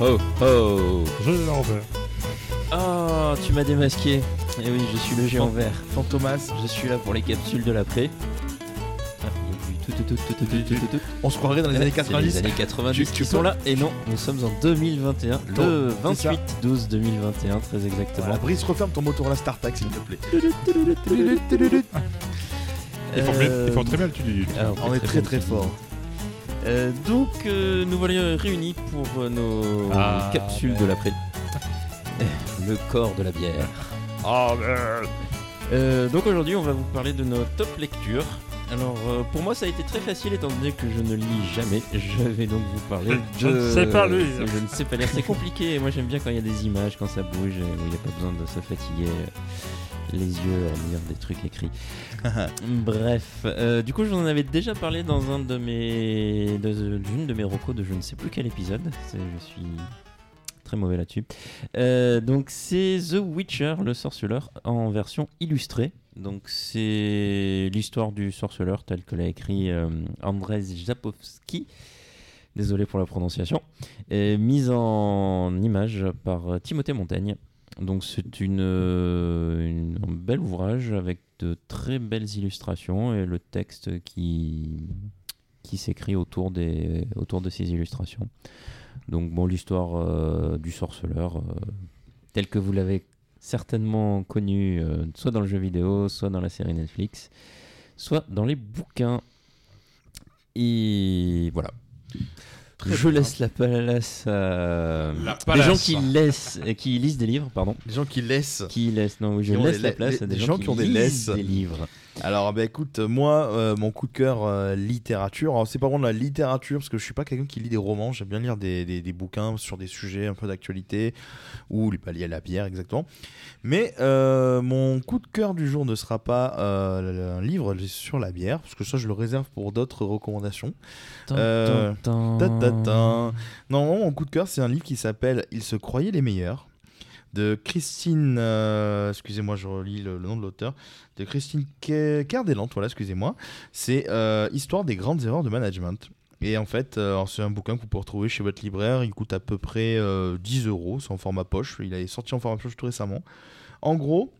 Oh, oh, oh Géant vert. Oh, tu m'as démasqué. Et oui, je suis le géant vert. Fantomas, je suis là pour les capsules de l'après. Ah. On se croirait dans les Ouais, années c'est 90. Les années 90 Tu- qui sont là. Et non, nous sommes en 2021. Le C'est ça. 28 12 2021, très exactement. Voilà, Brice, referme ton moteur à la StarTac, s'il te plaît. Ils font, Euh, très bien le tunnel. ah, On est très très fort. Euh, donc, euh, nous voilà réunis pour euh, nos Ah, capsules de l'après. Le corps de la bière. Ah merde Euh, donc aujourd'hui, on va vous parler de nos top lectures. Alors, euh, pour moi, ça a été très facile étant donné que je ne lis jamais. Je vais donc vous parler Je de. ne sais pas lire. Je ne sais pas lire. C'est compliqué. Moi, j'aime bien quand il y a des images, quand ça bouge, et où il n'y a pas besoin de se fatiguer les yeux à lire des trucs écrits. Bref, euh, du coup, je vous en avais déjà parlé dans un de mes, d'une de mes recos de je ne sais plus quel épisode. Je suis très mauvais là-dessus. Euh, donc c'est The Witcher, le sorceleur, en version illustrée. Donc c'est l'histoire du sorceleur tel que l'a écrit euh, Andrzej Zapowski. Désolé pour la prononciation. Et mise en image par euh, Timothée Montaigne. Donc c'est euh, un bel ouvrage avec de très belles illustrations et le texte qui, qui s'écrit autour, de ces illustrations. Donc bon, l'histoire euh, du sorceleur, euh, telle que vous l'avez certainement connue, soit dans le jeu vidéo, soit dans la série Netflix, soit dans les bouquins. Et voilà. Très Je bien. laisse la place à La des gens qui, laissent, euh, qui lisent des livres, pardon. Les gens qui laissent. Qui laissent, non, oui, je laisse des la la- place des- à des, des gens, gens qui, qui ont des lisent laisses. des livres. Alors, bah écoute, euh, moi, euh, mon coup de cœur euh, littérature, alors c'est pas vraiment de la littérature, parce que je suis pas quelqu'un qui lit des romans, j'aime bien lire des, des- des bouquins sur des sujets un peu d'actualité, ou pas liés à la bière exactement. Mais euh, mon coup de cœur du jour ne sera pas euh, un livre sur la bière, parce que ça je le réserve pour d'autres recommandations. Euh, Tan, Ta, ta. Non, mon coup de cœur, c'est un livre qui s'appelle Ils se croyaient les meilleurs de Christine. euh, excusez-moi, je relis le, nom de l'auteur. De Christine Kerdelant, voilà, excusez-moi. C'est euh, Histoire des grandes erreurs de management. Et en fait, euh, c'est un bouquin que vous pouvez retrouver chez votre libraire. Il coûte à peu près euh, 10 euros. C'est en format poche. Il est sorti en format poche tout récemment. En gros,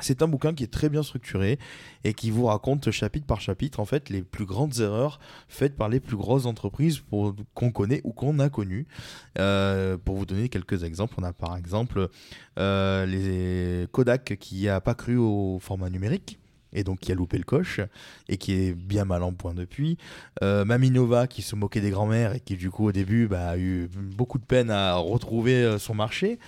c'est un bouquin qui est très bien structuré et qui vous raconte chapitre par chapitre en fait les plus grandes erreurs faites par les plus grosses entreprises qu'on connaît ou qu'on a connues. Euh, pour vous donner quelques exemples, on a par exemple euh, les Kodak qui a pas cru au format numérique. Et donc qui a loupé le coche et qui est bien mal en point depuis. Euh, Maminova qui se moquait des grands-mères et qui du coup au début bah, a eu beaucoup de peine à retrouver euh, son marché.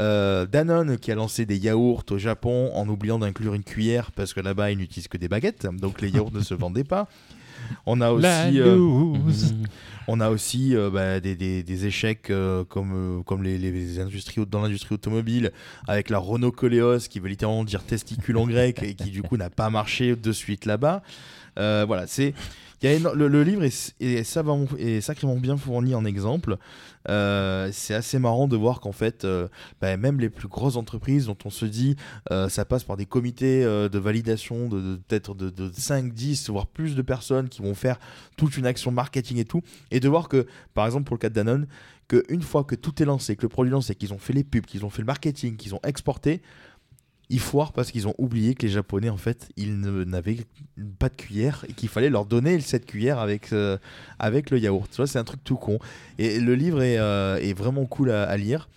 Euh, Danone qui a lancé des yaourts au Japon en oubliant d'inclure une cuillère parce que là-bas ils n'utilisent que des baguettes, donc les yaourts ne se vendaient pas. On a La aussi, euh. Mhm. On a aussi euh, bah, des, des- des échecs euh, comme, euh, comme les, les industries dans l'industrie automobile avec la Renault Coleos qui veut littéralement dire testicule en grec et qui du coup n'a pas marché de suite là-bas. Euh, voilà, c'est le, livre est, est, savamment- est sacrément bien fourni en exemples. Euh, c'est assez marrant de voir qu'en fait, euh, bah, même les plus grosses entreprises dont on se dit ça passe par des comités de validation de, de- peut-être de, de 5, 10, voire plus de personnes qui vont faire toute une action marketing et tout. Et de voir que, par exemple, pour le cas de Danone, qu'une fois que tout est lancé, que le produit est lancé, qu'ils ont fait les pubs, qu'ils ont fait le marketing, qu'ils ont exporté, ils foirent parce qu'ils ont oublié que les Japonais, en fait, ils n'avaient pas de cuillère et qu'il fallait leur donner cette cuillère avec, euh, avec le yaourt. Tu vois, c'est un truc tout con. Et le livre est, euh, est vraiment cool à, lire.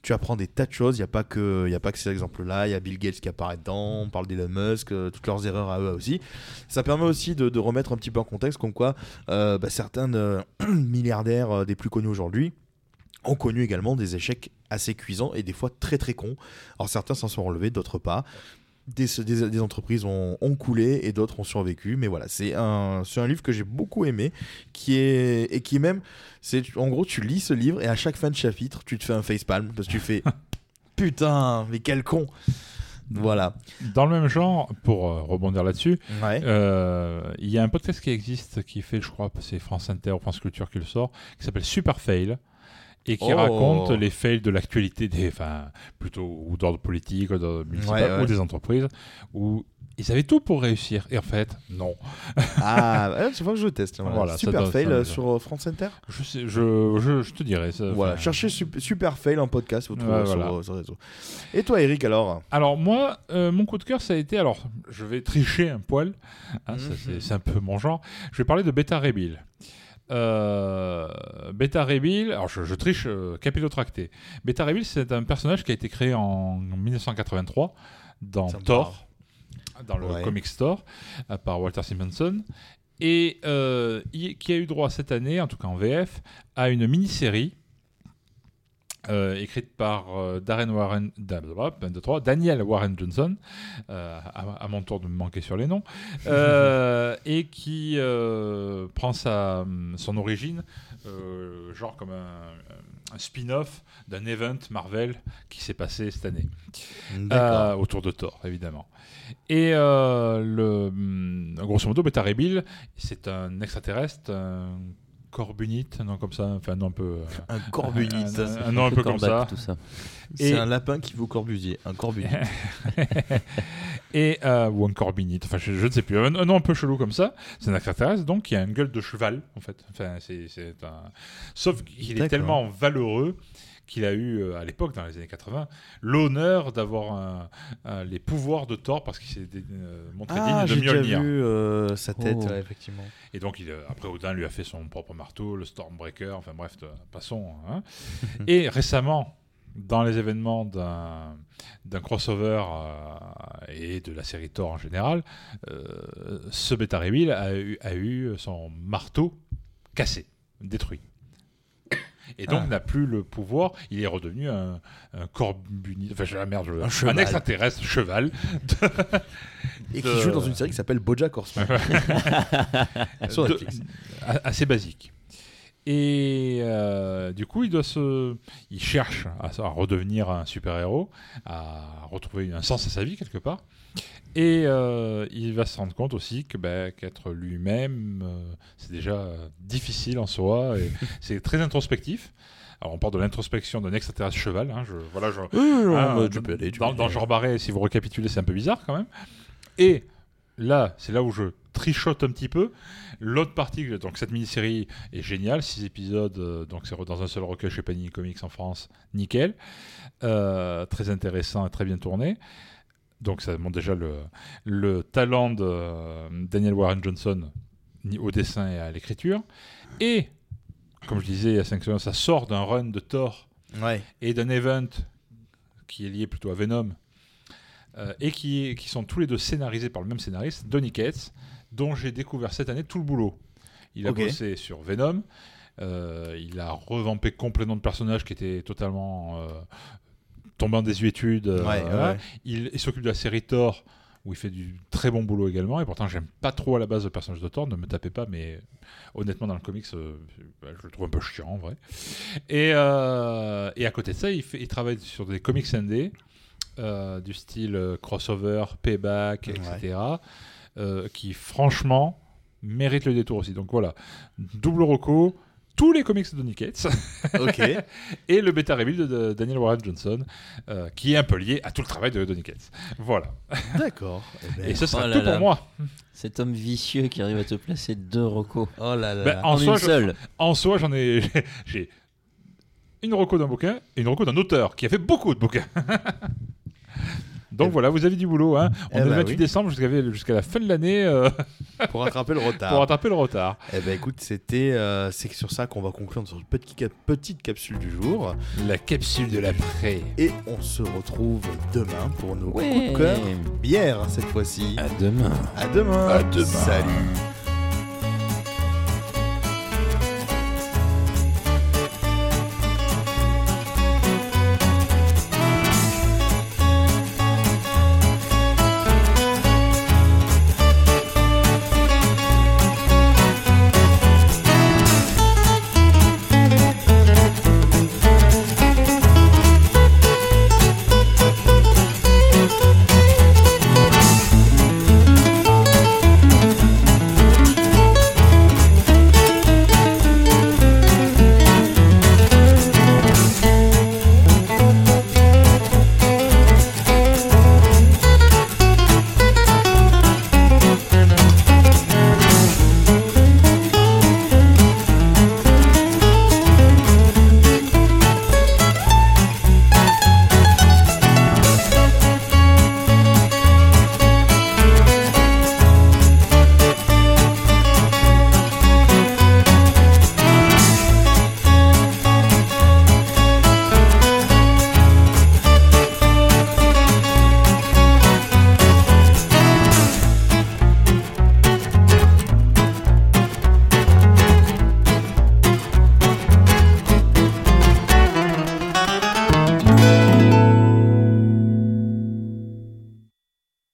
Tu apprends des tas de choses. Il n'y a pas que, a pas que ces exemples-là. Il y a Bill Gates qui apparaît dedans. On parle d'Elon Musk, euh, toutes leurs erreurs à eux aussi. Ça permet aussi de, remettre un petit peu en contexte, comme quoi bah, certains milliardaires des plus connus aujourd'hui ont connu également des échecs assez cuisants et des fois très très cons. Alors certains s'en sont relevés, d'autres pas. Des, des- des entreprises ont, ont coulé et d'autres ont survécu. Mais voilà, c'est un, un livre que j'ai beaucoup aimé, qui est et qui même, c'est en gros, tu lis ce livre et à chaque fin de chapitre, tu te fais un facepalm parce que tu fais putain, mais quel con. Voilà. Dans le même genre, pour euh, rebondir là-dessus, Ouais. euh, il y a un podcast qui existe qui fait, je crois, c'est France Inter ou France Culture qui le sort, qui s'appelle Super Fail. Et qui Oh. raconte les fails de l'actualité, des, enfin, plutôt ou d'ordre politique, ou d'ordre municipal, Ouais, ouais. ou des entreprises, où ils avaient tout pour réussir. Et en fait, non. Ah, tu vois que je teste. Voilà. Super donne- fail euh, sur euh, France Inter. Je, sais, je, je, je te dirais. ça, Voilà, cherchez sup- super fail en podcast, vous trouverez Ouais, sur, voilà. euh, sur les réseaux. Et toi, Eric, alors? Alors moi, euh, mon coup de cœur, ça a été, alors je vais tricher un poil, hein, Mhm. c'est- c'est un peu mon genre, je vais parler de Beta Rebill. Euh, Beta Rebill, alors je, je triche euh, capillotracté. Beta Rebill, c'est un personnage qui a été créé en 1983 dans Thor, dans le Ouais. comic store, euh, par Walter Simonson, et euh, qui a eu droit cette année, en tout cas en VF, à une mini-série euh, écrite par euh, Darren Warren, da- Daniel Warren Johnson, euh, à, à mon tour de me manquer sur les noms, et qui prend sa, son origine, genre comme un, un spin-off d'un event Marvel qui s'est passé cette année. Autour de Thor, évidemment. Et le, hum, grosso modo, Beta Ray Bill, c'est un extraterrestre, un corbunite, un nom comme ça, enfin un nom un peu. euh, un corbunite. un, un nom un peu comme ça. C'est un lapin qui vaut corbusier. Un corbunite. et euh, ou un corbinite, enfin je, je ne sais plus, un, un nom un peu chelou comme ça. C'est un extraterrestre donc qui a une gueule de cheval en fait. Enfin c'est. Sauf qu'il est tellement valeureux qu'il a eu euh, à l'époque dans les années 80 l'honneur d'avoir un- un- les pouvoirs de Thor parce qu'il s'est euh, montré ah, digne j'ai de Mjolnir. vu euh, sa tête, Oh. ouais, effectivement. Et donc, il, euh, après, Odin lui a fait son propre marteau, le Stormbreaker, enfin bref, passons. hein. et récemment, dans les événements d'un d'un crossover euh, et de la série Thor en général, euh, ce Beta Ray Bill a eu, a eu son marteau cassé, détruit. Et donc Ah. n'a plus le pouvoir, il est redevenu un, un corbunite, enfin je- ah, merde, Un cheval. extraterrestre cheval. Et De- qui joue dans une série qui s'appelle Bojack Horseman. Sur Netflix. a- assez basique. Et euh, du coup, il doit se, il cherche à, à redevenir un super héros, à retrouver un sens à sa vie quelque part. Et euh, il va se rendre compte aussi que bah, qu'être lui-même, euh, c'est déjà difficile en soi. Et c'est très introspectif. Alors on parle de l'introspection d'un extraterrestre cheval. hein, je, voilà, je, bah, tu peux aller, tu dans, peux genre barré, si vous récapitulez, c'est un peu bizarre quand même. Et là, c'est là où je trichote un petit peu. L'autre partie, donc cette mini-série est géniale, six épisodes, euh, donc c'est dans un seul recueil chez Panini Comics en France, nickel, Euh, très intéressant et très bien tourné. Donc ça montre déjà le, le talent de euh, Daniel Warren Johnson au dessin et à l'écriture. Et comme je disais il y a 5 secondes, ça sort d'un run de Thor Ouais. et d'un event qui est lié plutôt à Venom euh, et qui, qui sont tous les deux scénarisés par le même scénariste, Donny Cates, dont j'ai découvert cette année tout le boulot. Il a Ok. bossé sur Venom, euh, il a revampé complètement de personnages qui étaient totalement euh, tombés en désuétude. euh, Ouais, voilà. ouais. Il, il s'occupe de la série Thor, où il fait du très bon boulot également. Et pourtant, j'aime pas trop à la base le personnage de Thor. Ne me tapez pas, mais honnêtement, dans le comics, euh, bah, je le trouve un peu chiant en vrai. Et, euh, et à côté de ça, il, fait, il travaille sur des comics indés, du style crossover, payback, etc. qui franchement méritent le détour aussi. Donc voilà, double reco. Tous les comics de Donny Cates Ok. et le bêta reveal de, de Daniel Warren Johnson, euh, qui est un peu lié à tout le travail de Donny Cates. Voilà. D'accord. Eh ben, Et ce sera oh là tout là. pour moi. Cet homme vicieux qui arrive à te placer deux recos Oh là là. Ben, en, En soi, une seule. En soi, j'en ai, j'ai une reco d'un bouquin et une reco d'un auteur qui a fait beaucoup de bouquins. Donc voilà, vous avez du boulot. Hein. On Eh est le bah 28 oui. décembre jusqu'à la fin de l'année euh, Pour rattraper le retard. pour rattraper le retard. Eh ben écoute, c'était euh, c'est sur ça qu'on va conclure notre petite, petite capsule du jour. La capsule de l'après. Et on se retrouve demain pour nos Ouais. coups de cœur. Bière cette fois-ci. À demain. À demain. À demain. Salut.